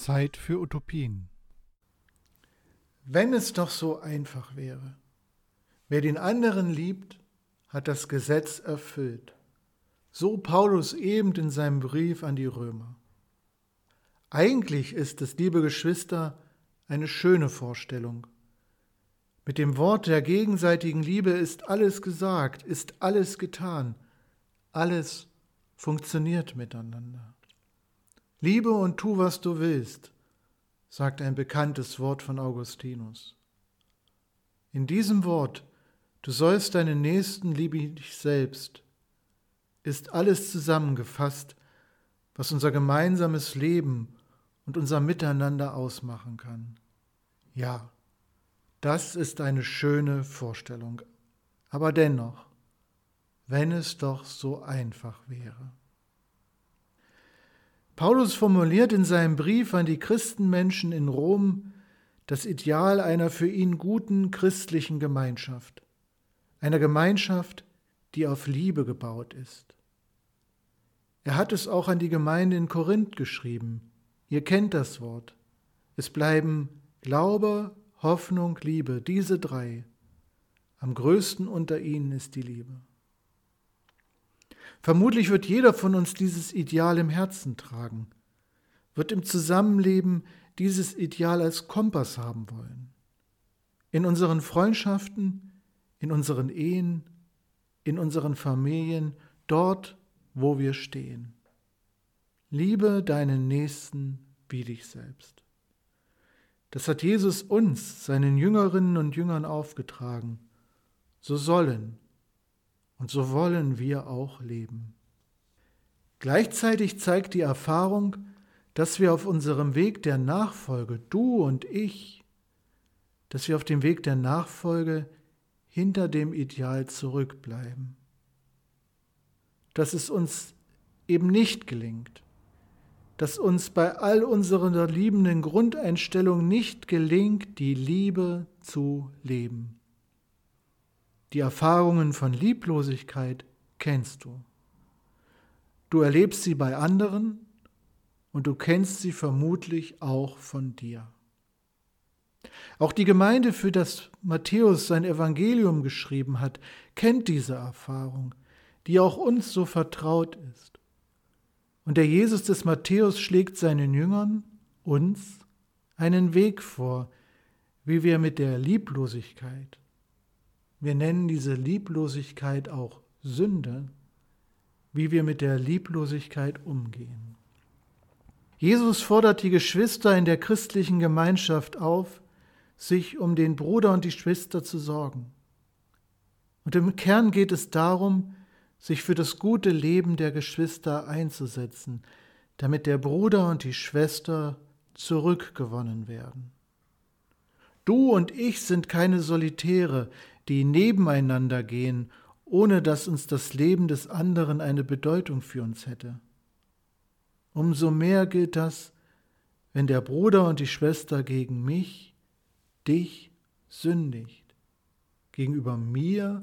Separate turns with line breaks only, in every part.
Zeit für Utopien.
Wenn es doch so einfach wäre. Wer den anderen liebt, hat das Gesetz erfüllt. So Paulus eben in seinem Brief an die Römer. Eigentlich ist es, liebe Geschwister, eine schöne Vorstellung. Mit dem Wort der gegenseitigen Liebe ist alles gesagt, ist alles getan, alles funktioniert miteinander. Liebe und tu, was du willst, sagt ein bekanntes Wort von Augustinus. In diesem Wort, du sollst deinen Nächsten liebe dich selbst, ist alles zusammengefasst, was unser gemeinsames Leben und unser Miteinander ausmachen kann. Ja, das ist eine schöne Vorstellung, aber dennoch, wenn es doch so einfach wäre. Paulus formuliert in seinem Brief an die Christenmenschen in Rom das Ideal einer für ihn guten christlichen Gemeinschaft, einer Gemeinschaft, die auf Liebe gebaut ist. Er hat es auch an die Gemeinde in Korinth geschrieben. Ihr kennt das Wort. Es bleiben Glaube, Hoffnung, Liebe, diese drei. Am größten unter ihnen ist die Liebe. Vermutlich wird jeder von uns dieses Ideal im Herzen tragen, wird im Zusammenleben dieses Ideal als Kompass haben wollen. In unseren Freundschaften, in unseren Ehen, in unseren Familien, dort, wo wir stehen. Liebe deinen Nächsten wie dich selbst. Das hat Jesus uns, seinen Jüngerinnen und Jüngern aufgetragen. So sollen und so wollen wir auch leben. Gleichzeitig zeigt die Erfahrung, dass wir auf unserem Weg der Nachfolge, du und ich, dass wir auf dem Weg der Nachfolge hinter dem Ideal zurückbleiben. Dass es uns eben nicht gelingt, dass uns bei all unserer liebenden Grundeinstellung nicht gelingt, die Liebe zu leben. Die Erfahrungen von Lieblosigkeit kennst du. Du erlebst sie bei anderen und du kennst sie vermutlich auch von dir. Auch die Gemeinde, für das Matthäus sein Evangelium geschrieben hat, kennt diese Erfahrung, die auch uns so vertraut ist. Und der Jesus des Matthäus schlägt seinen Jüngern, uns, einen Weg vor, wie wir mit der Lieblosigkeit, wir nennen diese Lieblosigkeit auch Sünde, wie wir mit der Lieblosigkeit umgehen. Jesus fordert die Geschwister in der christlichen Gemeinschaft auf, sich um den Bruder und die Schwester zu sorgen. Und im Kern geht es darum, sich für das gute Leben der Geschwister einzusetzen, damit der Bruder und die Schwester zurückgewonnen werden. Du und ich sind keine Solitäre, die nebeneinander gehen, ohne dass uns das Leben des anderen eine Bedeutung für uns hätte. Umso mehr gilt das, wenn der Bruder und die Schwester gegen mich, dich sündigt, gegenüber mir,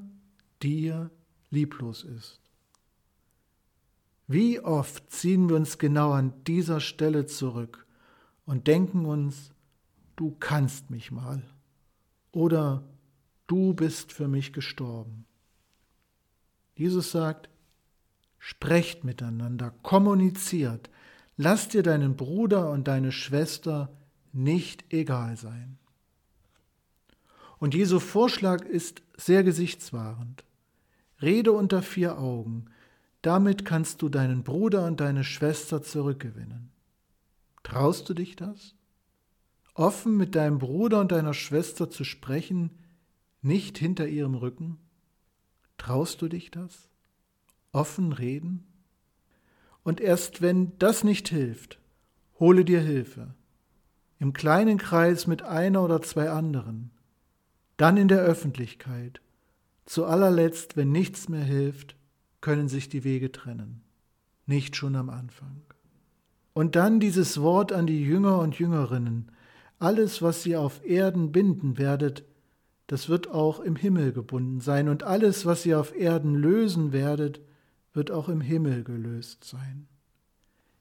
dir lieblos ist. Wie oft ziehen wir uns genau an dieser Stelle zurück und denken uns, du kannst mich mal oder du bist für mich gestorben. Jesus sagt, sprecht miteinander, kommuniziert, lass dir deinen Bruder und deine Schwester nicht egal sein. Und Jesu Vorschlag ist sehr gesichtswahrend. Rede unter vier Augen, damit kannst du deinen Bruder und deine Schwester zurückgewinnen. Traust du dich das? Offen mit deinem Bruder und deiner Schwester zu sprechen, nicht hinter ihrem Rücken? Traust du dich das? Offen reden? Und erst wenn das nicht hilft, hole dir Hilfe. Im kleinen Kreis mit einer oder zwei anderen. Dann in der Öffentlichkeit. Zu allerletzt, wenn nichts mehr hilft, können sich die Wege trennen. Nicht schon am Anfang. Und dann dieses Wort an die Jünger und Jüngerinnen. Alles, was ihr auf Erden binden werdet, das wird auch im Himmel gebunden sein, und alles, was ihr auf Erden lösen werdet, wird auch im Himmel gelöst sein.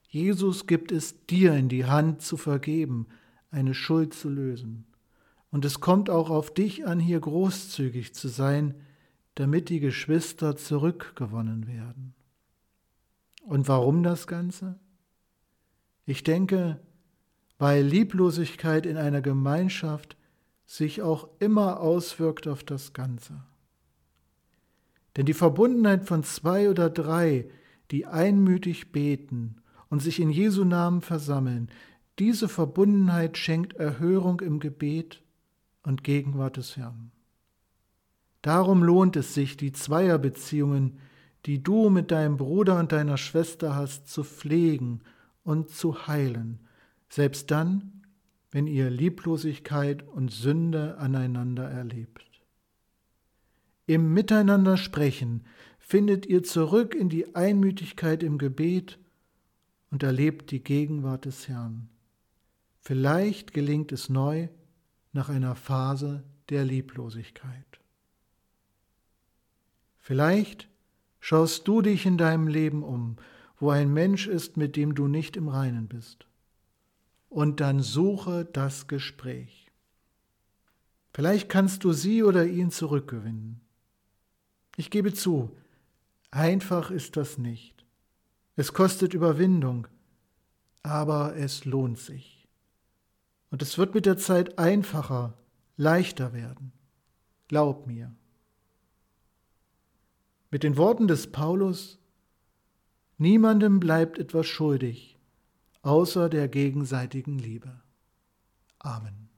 Jesus gibt es dir in die Hand zu vergeben, eine Schuld zu lösen. Und es kommt auch auf dich an, hier großzügig zu sein, damit die Geschwister zurückgewonnen werden. Und warum das Ganze? Ich denke, weil Lieblosigkeit in einer Gemeinschaft sich auch immer auswirkt auf das Ganze. Denn die Verbundenheit von zwei oder drei, die einmütig beten und sich in Jesu Namen versammeln, diese Verbundenheit schenkt Erhörung im Gebet und Gegenwart des Herrn. Darum lohnt es sich, die Zweierbeziehungen, die du mit deinem Bruder und deiner Schwester hast, zu pflegen und zu heilen, selbst dann, wenn ihr Lieblosigkeit und Sünde aneinander erlebt. Im Miteinander sprechen findet ihr zurück in die Einmütigkeit im Gebet und erlebt die Gegenwart des Herrn. Vielleicht gelingt es neu, nach einer Phase der Lieblosigkeit. Vielleicht schaust du dich in deinem Leben um, wo ein Mensch ist, mit dem du nicht im Reinen bist. Und dann suche das Gespräch. Vielleicht kannst du sie oder ihn zurückgewinnen. Ich gebe zu, einfach ist das nicht. Es kostet Überwindung, aber es lohnt sich. Und es wird mit der Zeit einfacher, leichter werden. Glaub mir. Mit den Worten des Paulus, niemandem bleibt etwas schuldig, außer der gegenseitigen Liebe. Amen.